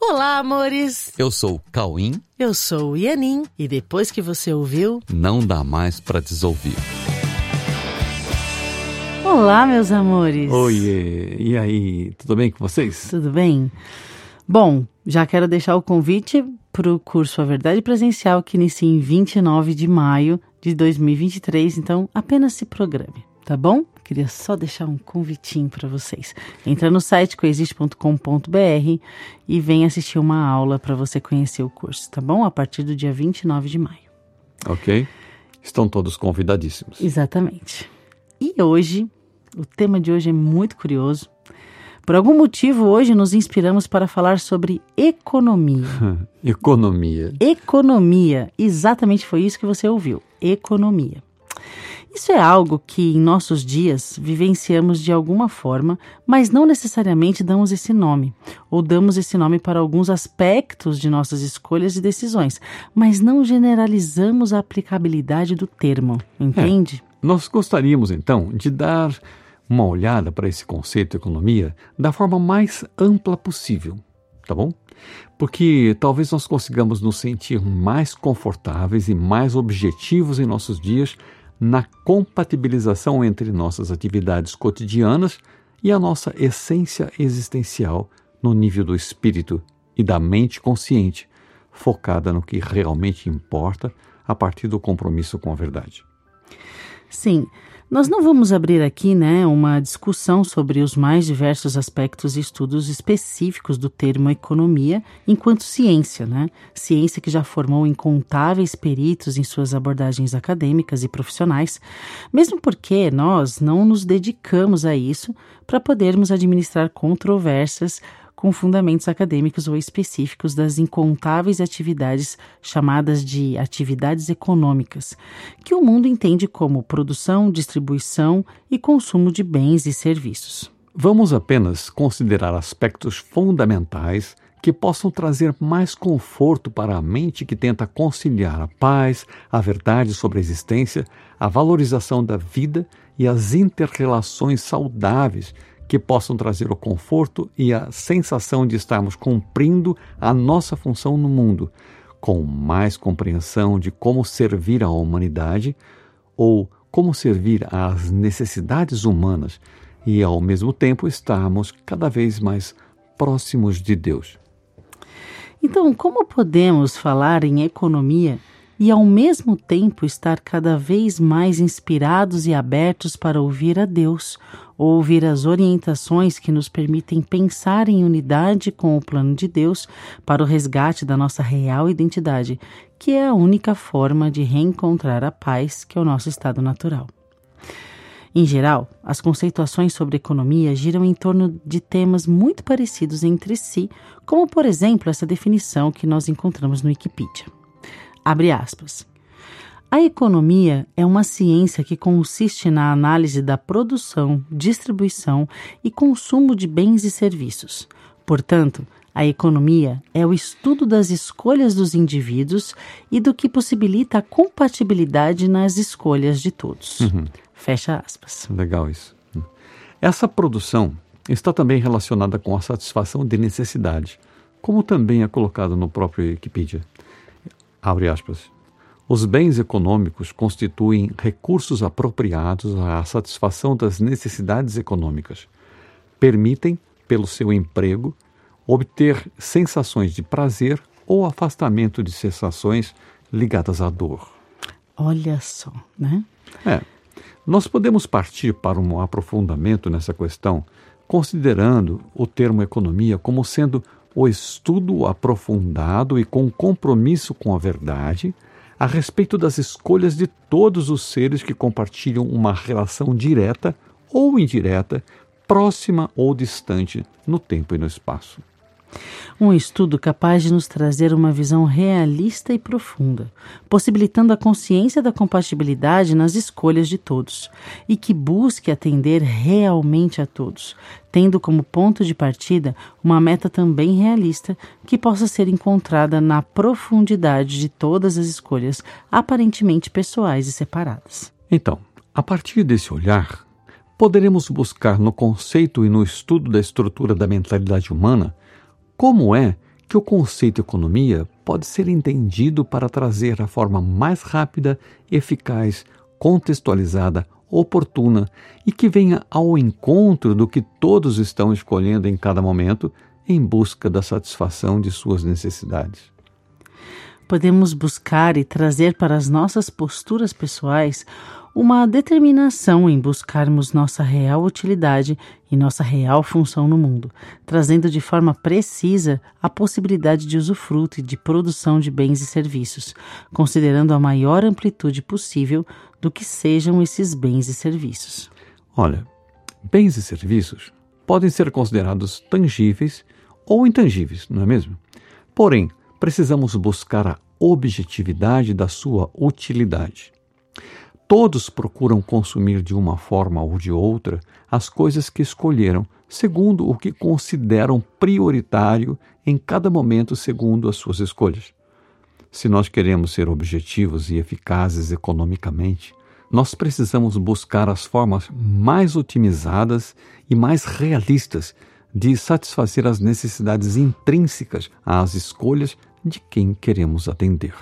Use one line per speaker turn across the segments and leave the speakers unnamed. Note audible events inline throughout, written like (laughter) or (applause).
Olá, amores!
Eu sou o Cauim.
Eu sou o Ianin. E depois que você ouviu,
Não dá mais pra desouvir.
Olá, meus amores.
Oiê, e aí, tudo bem com vocês?
Tudo bem? Bom, já quero deixar o convite para o curso A Verdade Presencial que inicia em 29 de maio de 2023, então apenas se programe, tá bom? Queria só deixar um convitinho para vocês. Entra no site coexiste.com.br e vem assistir uma aula para você conhecer o curso, tá bom? A partir do dia 29 de maio.
Ok? Estão todos convidadíssimos.
Exatamente. E hoje, o tema de hoje é muito curioso. Por algum motivo, hoje nos inspiramos para falar sobre economia. (laughs)
Economia.
Economia. Exatamente foi isso que você ouviu. Economia. Isso é algo que em nossos dias vivenciamos de alguma forma, mas não necessariamente damos esse nome, ou damos esse nome para alguns aspectos de nossas escolhas e decisões, mas não generalizamos a aplicabilidade do termo, entende?
Nós gostaríamos, então, de dar uma olhada para esse conceito de economia da forma mais ampla possível, tá bom? Porque talvez nós consigamos nos sentir mais confortáveis e mais objetivos em nossos dias na compatibilização entre nossas atividades cotidianas e a nossa essência existencial no nível do espírito e da mente consciente, focada no que realmente importa a partir do compromisso com a verdade.
Sim, nós não vamos abrir aqui né, uma discussão sobre os mais diversos aspectos e estudos específicos do termo economia enquanto ciência, né? Ciência que já formou incontáveis peritos em suas abordagens acadêmicas e profissionais, mesmo porque nós não nos dedicamos a isso para podermos administrar controvérsias com fundamentos acadêmicos ou específicos das incontáveis atividades chamadas de atividades econômicas, que o mundo entende como produção, distribuição e consumo de bens e serviços.
Vamos apenas considerar aspectos fundamentais que possam trazer mais conforto para a mente que tenta conciliar a paz, a verdade sobre a existência, a valorização da vida e as interrelações saudáveis que possam trazer o conforto e a sensação de estarmos cumprindo a nossa função no mundo, com mais compreensão de como servir à humanidade ou como servir às necessidades humanas e, ao mesmo tempo, estarmos cada vez mais próximos de Deus.
Então, como podemos falar em economia e ao mesmo tempo estar cada vez mais inspirados e abertos para ouvir a Deus, ouvir as orientações que nos permitem pensar em unidade com o plano de Deus para o resgate da nossa real identidade, que é a única forma de reencontrar a paz que é o nosso estado natural. Em geral, as conceituações sobre economia giram em torno de temas muito parecidos entre si, como por exemplo essa definição que nós encontramos no Wikipedia. Abre aspas. A economia é uma ciência que consiste na análise da produção, distribuição e consumo de bens e serviços. Portanto, a economia é o estudo das escolhas dos indivíduos e do que possibilita a compatibilidade nas escolhas de todos.
Uhum.
Fecha aspas.
Legal isso. Essa produção está também relacionada com a satisfação de necessidade, como também é colocado no próprio Wikipedia. Abre aspas. Os bens econômicos constituem recursos apropriados à satisfação das necessidades econômicas. Permitem, pelo seu emprego, obter sensações de prazer ou afastamento de sensações ligadas à dor.
Olha só, né?
É. Nós podemos partir para um aprofundamento nessa questão, considerando o termo economia como sendo o estudo aprofundado e com compromisso com a verdade a respeito das escolhas de todos os seres que compartilham uma relação direta ou indireta, próxima ou distante no tempo e no espaço.
Um estudo capaz de nos trazer uma visão realista e profunda, possibilitando a consciência da compatibilidade nas escolhas de todos e que busque atender realmente a todos, tendo como ponto de partida uma meta também realista que possa ser encontrada na profundidade de todas as escolhas aparentemente pessoais e separadas.
Então, a partir desse olhar, poderemos buscar no conceito e no estudo da estrutura da mentalidade humana como é que o conceito economia pode ser entendido para trazer a forma mais rápida, eficaz, contextualizada, oportuna e que venha ao encontro do que todos estão escolhendo em cada momento em busca da satisfação de suas necessidades.
Podemos buscar e trazer para as nossas posturas pessoais uma determinação em buscarmos nossa real utilidade e nossa real função no mundo, trazendo de forma precisa a possibilidade de usufruto e de produção de bens e serviços, considerando a maior amplitude possível do que sejam esses bens e serviços.
Olha, bens e serviços podem ser considerados tangíveis ou intangíveis, não é mesmo? Porém, precisamos buscar a objetividade da sua utilidade. Todos procuram consumir de uma forma ou de outra as coisas que escolheram, segundo o que consideram prioritário em cada momento, segundo as suas escolhas. Se nós queremos ser objetivos e eficazes economicamente, nós precisamos buscar as formas mais otimizadas e mais realistas de satisfazer as necessidades intrínsecas às escolhas de quem queremos atender.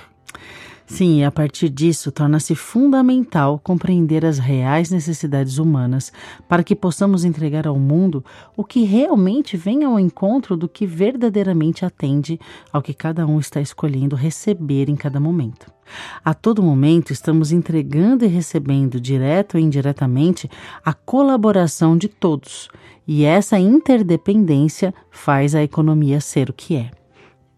Sim, e a partir disso torna-se fundamental compreender as reais necessidades humanas para que possamos entregar ao mundo o que realmente vem ao encontro do que verdadeiramente atende ao que cada um está escolhendo receber em cada momento. A todo momento estamos entregando e recebendo, direto ou indiretamente, a colaboração de todos, e essa interdependência faz a economia ser o que é.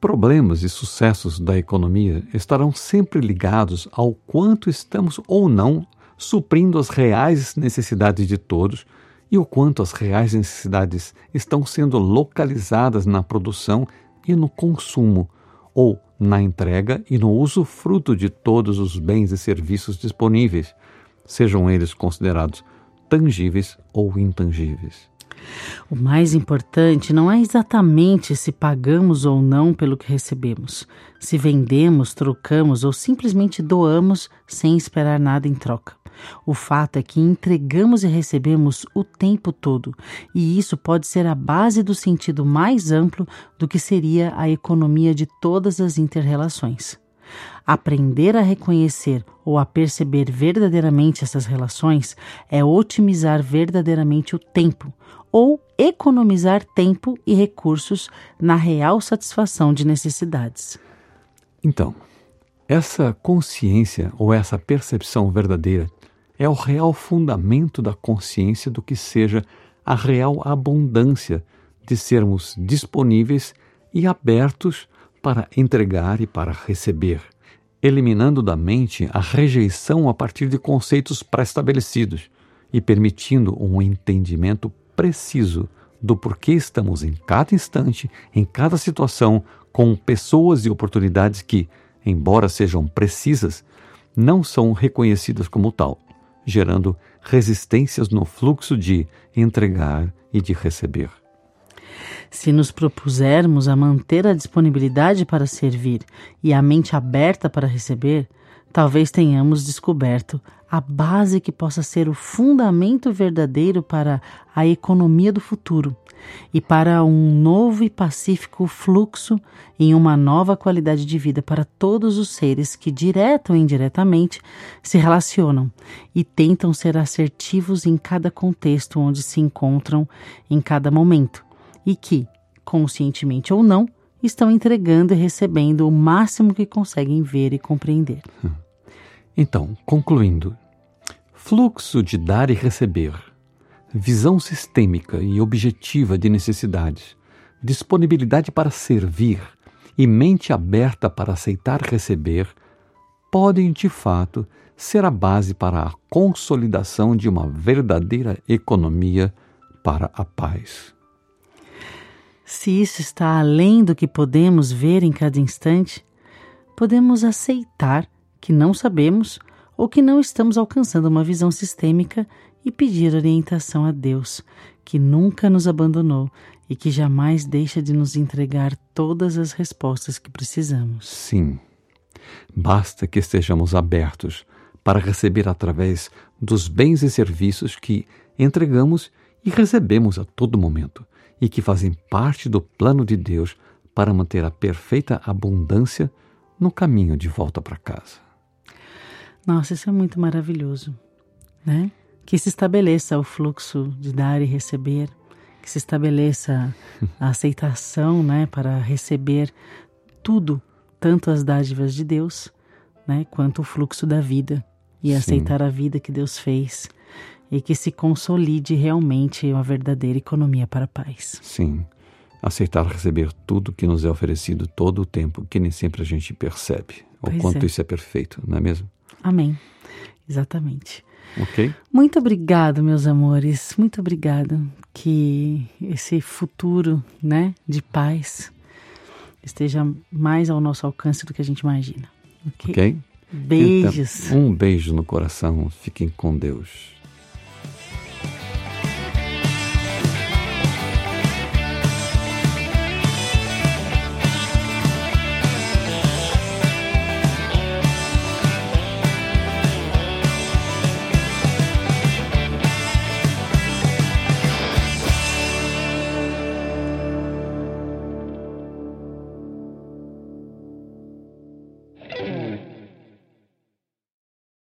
Problemas e sucessos da economia estarão sempre ligados ao quanto estamos ou não suprindo as reais necessidades de todos e o quanto as reais necessidades estão sendo localizadas na produção e no consumo, ou na entrega e no usufruto de todos os bens e serviços disponíveis, sejam eles considerados tangíveis ou intangíveis.
O mais importante não é exatamente se pagamos ou não pelo que recebemos, se vendemos, trocamos ou simplesmente doamos sem esperar nada em troca. O fato é que entregamos e recebemos o tempo todo, e isso pode ser a base do sentido mais amplo do que seria a economia de todas as interrelações. Aprender a reconhecer ou a perceber verdadeiramente essas relações é otimizar verdadeiramente o tempo, ou economizar tempo e recursos na real satisfação de necessidades.
Então, essa consciência ou essa percepção verdadeira é o real fundamento da consciência do que seja a real abundância de sermos disponíveis e abertos para entregar e para receber, eliminando da mente a rejeição a partir de conceitos pré-estabelecidos e permitindo um entendimento preciso do porquê estamos em cada instante, em cada situação, com pessoas e oportunidades que, embora sejam precisas, não são reconhecidas como tal, gerando resistências no fluxo de entregar e de receber.
Se nos propusermos a manter a disponibilidade para servir e a mente aberta para receber, talvez tenhamos descoberto a base que possa ser o fundamento verdadeiro para a economia do futuro e para um novo e pacífico fluxo em uma nova qualidade de vida para todos os seres que, direta ou indiretamente, se relacionam e tentam ser assertivos em cada contexto onde se encontram em cada momento e que, conscientemente ou não, estão entregando e recebendo o máximo que conseguem ver e compreender. (laughs)
Então, concluindo, fluxo de dar e receber, visão sistêmica e objetiva de necessidades, disponibilidade para servir e mente aberta para aceitar receber podem, de fato, ser a base para a consolidação de uma verdadeira economia para a paz.
Se isso está além do que podemos ver em cada instante, podemos aceitar que não sabemos ou que não estamos alcançando uma visão sistêmica e pedir orientação a Deus, que nunca nos abandonou e que jamais deixa de nos entregar todas as respostas que precisamos.
Sim. Basta que estejamos abertos para receber através dos bens e serviços que entregamos e recebemos a todo momento e que fazem parte do plano de Deus para manter a perfeita abundância no caminho de volta para casa.
Nossa, isso é muito maravilhoso, né? Que se estabeleça o fluxo de dar e receber, que se estabeleça a (laughs) aceitação, né, para receber tudo, tanto as dádivas de Deus, né, quanto o fluxo da vida e Sim. aceitar a vida que Deus fez e que se consolide realmente uma verdadeira economia para a paz.
Sim. Aceitar receber tudo que nos é oferecido todo o tempo, que nem sempre a gente percebe o quanto é. isso é perfeito, não é mesmo?
Amém. Exatamente.
Ok.
Muito obrigado, meus amores. Muito obrigado. Que esse futuro, né, de paz esteja mais ao nosso alcance do que a gente imagina. Ok.
okay?
Beijos.
Então, um beijo no coração. Fiquem com Deus.